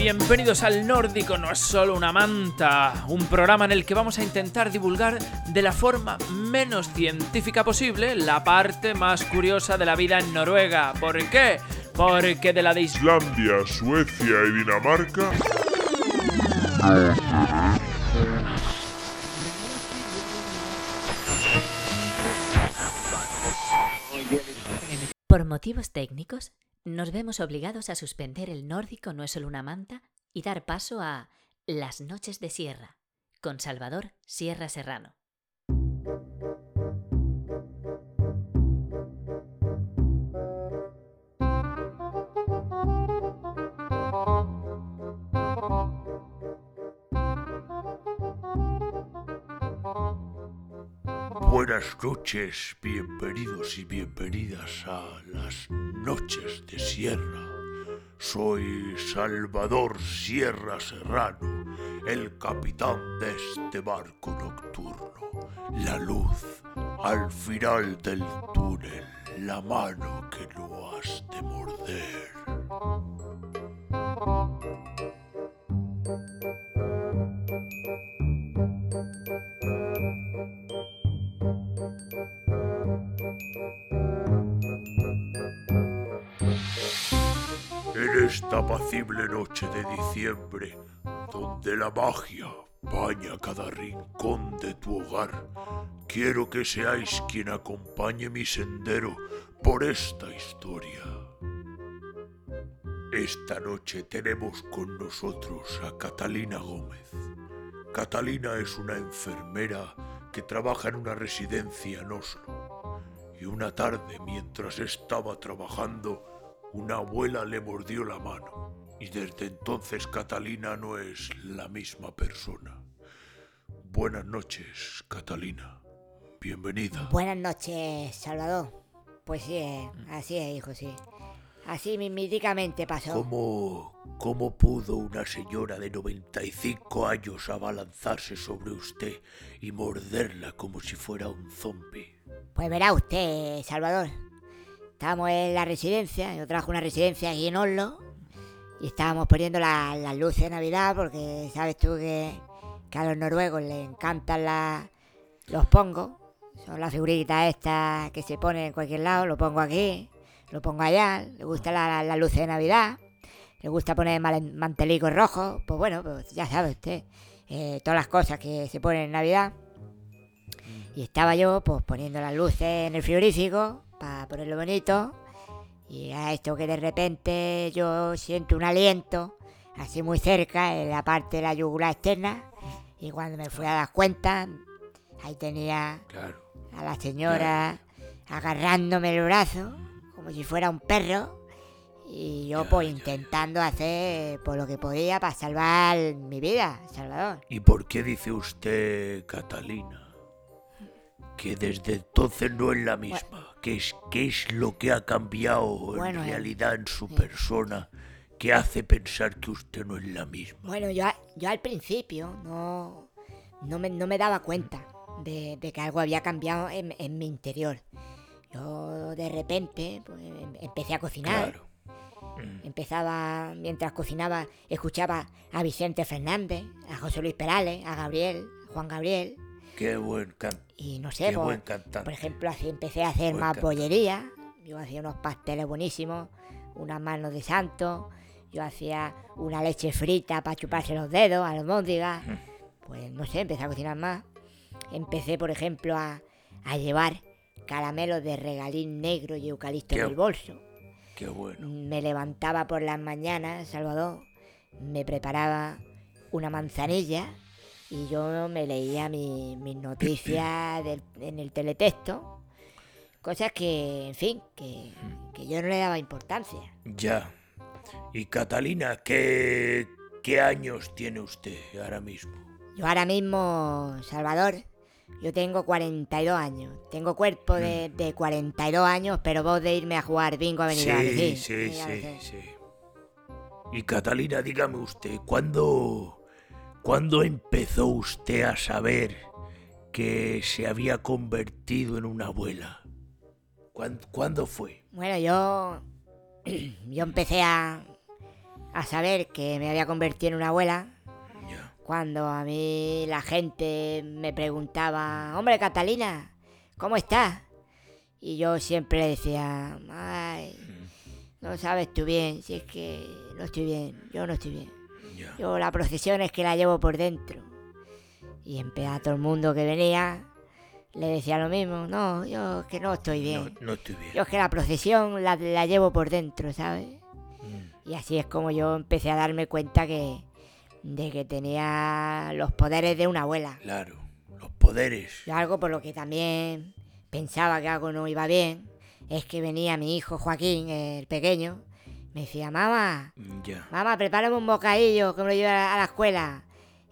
Bienvenidos al Nórdico No es solo una manta, un programa en el que vamos a intentar divulgar de la forma menos científica posible la parte más curiosa de la vida en Noruega. ¿Por qué? Porque de la de Islandia, Suecia y Dinamarca. Por motivos técnicos, nos vemos obligados a suspender el nórdico no es solo una manta y dar paso a Las noches de Sierra, con Salvador Sierra Serrano. Buenas noches, bienvenidos y bienvenidas a las noches de Sierra. Soy Salvador Sierra Serrano, el capitán de este barco nocturno. La luz al final del túnel, la mano que no has de morder. Esta apacible noche de diciembre, donde la magia baña cada rincón de tu hogar, quiero que seáis quien acompañe mi sendero por esta historia. Esta noche tenemos con nosotros a Catalina Gómez. Catalina es una enfermera que trabaja en una residencia en Oslo. Y una tarde, mientras estaba trabajando, una abuela le mordió la mano y desde entonces Catalina no es la misma persona. Buenas noches, Catalina. Bienvenida. Buenas noches, Salvador. Pues sí, eh, así es, hijo, sí. Así míticamente pasó. ¿Cómo, ¿Cómo pudo una señora de 95 años abalanzarse sobre usted y morderla como si fuera un zombi? Pues verá usted, Salvador. Estábamos en la residencia, yo trabajo en una residencia aquí en Oslo, y estábamos poniendo las luces de Navidad porque sabes tú que, a los noruegos les encantan la- los pongos. Son las figuritas estas que se ponen en cualquier lado, lo pongo aquí, lo pongo allá, le gusta la, la, las luces de Navidad, le gusta poner mantelicos rojos, pues bueno, pues ya sabe usted, eh, todas las cosas que se ponen en Navidad. Y estaba yo pues poniendo las luces en el frigorífico para ponerlo bonito. Y a esto que de repente yo siento un aliento así muy cerca en la parte de la yugular externa. Y cuando me fui a dar cuenta, ahí tenía Claro. a la señora agarrándome el brazo como si fuera un perro. Y yo Ya, pues ya, ya. intentando hacer por lo que podía para salvar mi vida, Salvador. ¿Y por qué dice usted, Catalina, que desde entonces no es la misma? ¿Qué es, qué es lo que ha cambiado Bueno, en eh, realidad en su persona que hace pensar que usted no es la misma? Bueno, yo, a- yo al principio no, no, me, no me daba cuenta de, de que algo había cambiado en, en mi interior. Yo de repente pues, em- empecé a cocinar. Claro. Empezaba, mientras cocinaba, escuchaba a Vicente Fernández, a José Luis Perales, a Gabriel, a Juan Gabriel. Qué buen can- Y no sé, qué pues, buen cantante. por ejemplo, así empecé a hacer Buen más cantante. bollería. Yo hacía unos pasteles buenísimos, unas manos de santo. Yo hacía una leche frita para chuparse los dedos, a los móndigas. Pues no sé, empecé a cocinar más. Empecé, por ejemplo, a, a llevar caramelos de regalín negro y eucalipto Qué en el bolso. Qué bueno. Me levantaba por las mañanas, Salvador, me preparaba una manzanilla y yo me leía mi- mis noticias del- en el teletexto. Cosas que, en fin, que, que yo no le daba importancia. Ya. Y Catalina, ¿qué, qué años tiene usted ahora mismo? Yo ahora mismo, Salvador, yo tengo 42 años. Tengo cuerpo de, de 42 años, pero voz de irme a jugar bingo a venir Sí, sí, sí, sí. Y Catalina, dígame usted, ¿cuándo, ¿cuándo empezó usted a saber que se había convertido en una abuela? ¿Cuán- ¿Cuándo fue? Bueno, yo. Yo empecé a. a saber que me había convertido en una abuela cuando a mí la gente me preguntaba, hombre Catalina, ¿cómo estás? Y yo siempre decía, ay, no sabes tú bien, si es que no estoy bien, yo no estoy bien. Yo la procesión es que la llevo por dentro. Y en a todo el mundo que venía le decía lo mismo, no, yo es que no estoy bien. No, no estoy bien. Yo es que la procesión la, la llevo por dentro, ¿sabes? Mm. Y así es como yo empecé a darme cuenta que de que tenía los poderes de una abuela. Claro. Los poderes. Y algo por lo que también pensaba que algo no iba bien es que venía mi hijo Joaquín, el pequeño, me decía, mamá, Mm, mamá, prepárame un bocadillo que me lo lleve a la, a la escuela.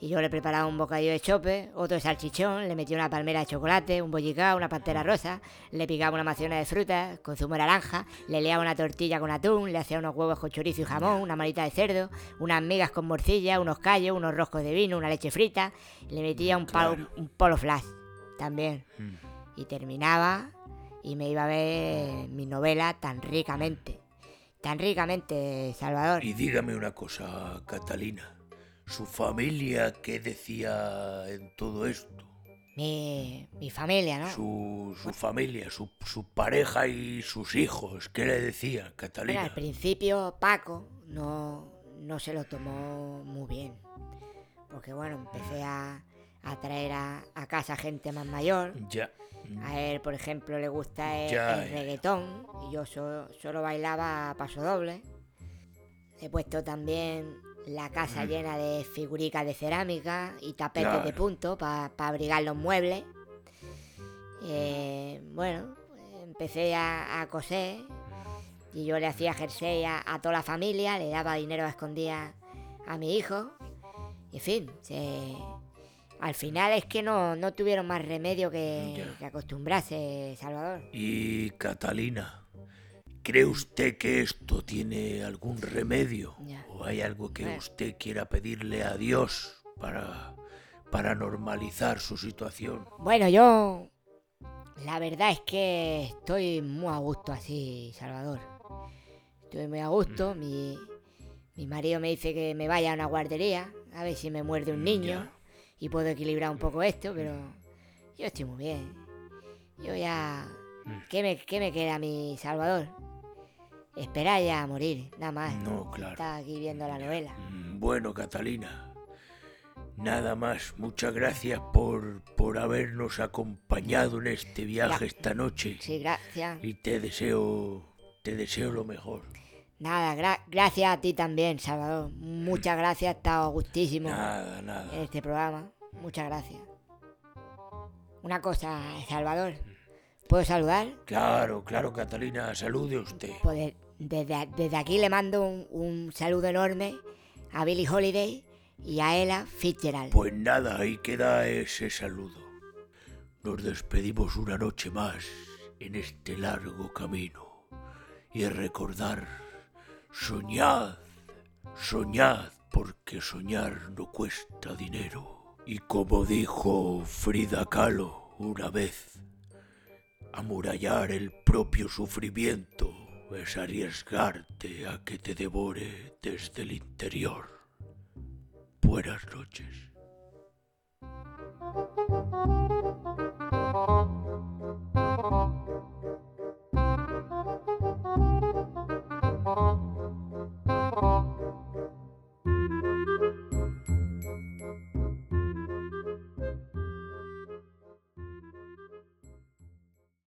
Y yo le preparaba un bocadillo de chope, otro de salchichón, le metía una palmera de chocolate, un bollicao, una pantera rosa, le picaba una maciona de frutas con zumo de naranja, le leaba una tortilla con atún, le hacía unos huevos con chorizo y jamón, una manita de cerdo, unas migas con morcilla, unos callos, unos roscos de vino, una leche frita, le metía un, palo- Claro. un polo flash también. Mm. Y terminaba y me iba a ver mi novela tan ricamente. Tan ricamente, Salvador. Y dígame una cosa, Catalina. ¿Su familia qué decía en todo esto? Mi, mi familia, ¿no? Su, su familia, su, su pareja y sus hijos, ¿qué le Bueno, Catalina? al principio Paco no, no se lo tomó muy bien. Porque bueno, empecé a, a traer a, a casa gente más mayor. Ya. A él, por ejemplo, le gusta el, Ya, el ya. reggaetón. Y yo so- solo bailaba a paso doble. He puesto también la casa llena de figuricas de cerámica y tapetes de punto para abrigar los muebles. Eh, bueno, empecé a, a coser y yo le hacía jersey a, a toda la familia, le daba dinero a escondidas a mi hijo. Y en fin, se- al final es que no, no tuvieron más remedio que, que acostumbrarse, Salvador. Y Catalina, ¿cree usted que esto tiene algún remedio? Ya. ¿O hay algo que Bueno. usted quiera pedirle a Dios para, para normalizar su situación? Bueno, yo la verdad es que estoy muy a gusto así, Salvador. Estoy muy a gusto. Mm. Mi, mi marido me dice que me vaya a una guardería a ver si me muerde un Mm, niño ya. Y puedo equilibrar un poco esto, pero yo estoy muy bien. Yo ya... Mm. ¿Qué me, qué me queda mi Salvador? Esperar ya a morir, nada más. No, claro. Está aquí viendo la novela. Mm, Bueno, Catalina, nada más. Muchas gracias por, por habernos acompañado en este viaje esta noche. Sí, gracias. Y te deseo, te deseo lo mejor. Nada, gra- gracias a ti también, Salvador. Muchas gracias, he estado gustísimo Nada, en nada. este programa. Muchas gracias. Una cosa, Salvador. ¿Puedo saludar? Claro, claro, Catalina, salude usted. Pues de- desde, desde aquí le mando un, un saludo enorme a Billie Holiday y a Ella Fitzgerald. Pues nada, ahí queda ese saludo. Nos despedimos una noche más en este largo camino. Y recordar, soñad, soñad, porque soñar no cuesta dinero. Y como dijo Frida Kahlo una vez, amurallar el propio sufrimiento es arriesgarte a que te devore desde el interior. Buenas noches.